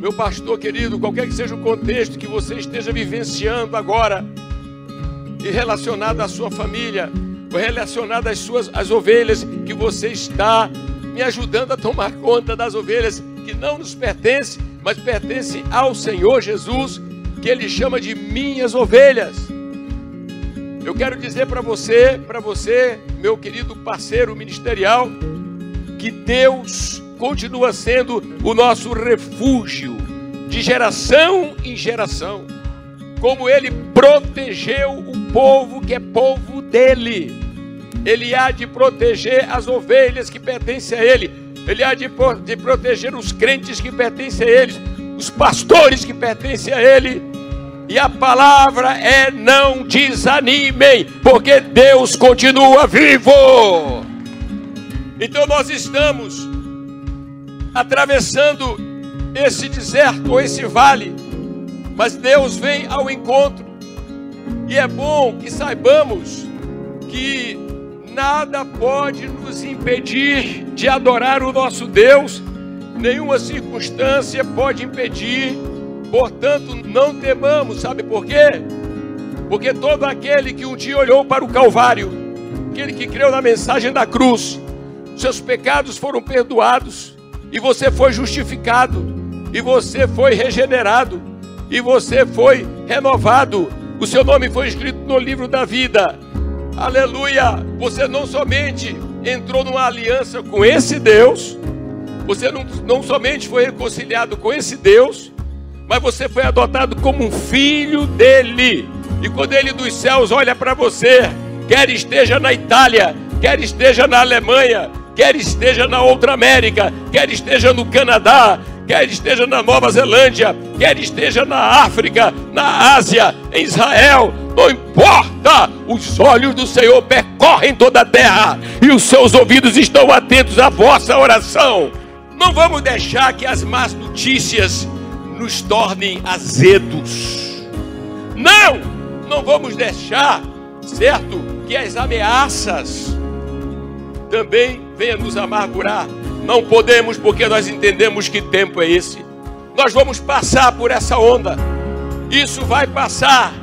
meu pastor querido, qualquer que seja o contexto que você esteja vivenciando agora, e relacionado à sua família, relacionado às suas às ovelhas, que você está me ajudando a tomar conta das ovelhas que não nos pertencem, mas pertencem ao Senhor Jesus, que Ele chama de minhas ovelhas. Eu quero dizer para você, para você, meu querido parceiro ministerial, que Deus continua sendo o nosso refúgio de geração em geração. Como ele protegeu o povo que é povo dele. Ele há de proteger as ovelhas que pertencem a ele. Ele há de, de proteger os crentes que pertencem a ele, os pastores que pertencem a ele. E a palavra é: não desanimem, porque Deus continua vivo. Então nós estamos atravessando esse deserto ou esse vale, mas Deus vem ao encontro. E é bom que saibamos que nada pode nos impedir de adorar o nosso Deus, nenhuma circunstância pode impedir, portanto, não temamos, sabe por quê? Porque todo aquele que um dia olhou para o Calvário, aquele que creu na mensagem da cruz, seus pecados foram perdoados, e você foi justificado, e você foi regenerado, e você foi renovado. O seu nome foi escrito no livro da vida. Aleluia! Você não somente entrou numa aliança com esse Deus, você não, não somente foi reconciliado com esse Deus, mas você foi adotado como um filho dele. E quando ele dos céus olha para você, quer esteja na Itália, quer esteja na Alemanha, quer esteja na outra América, quer esteja no Canadá, quer esteja na Nova Zelândia, quer esteja na África, na Ásia, em Israel, não importa, os olhos do Senhor percorrem toda a terra e os seus ouvidos estão atentos à vossa oração. Não vamos deixar que as más notícias nos tornem azedos. Não, não vamos deixar, certo, que as ameaças também venha nos amargurar. Não podemos, porque nós entendemos que tempo é esse. Nós vamos passar por essa onda. Isso vai passar.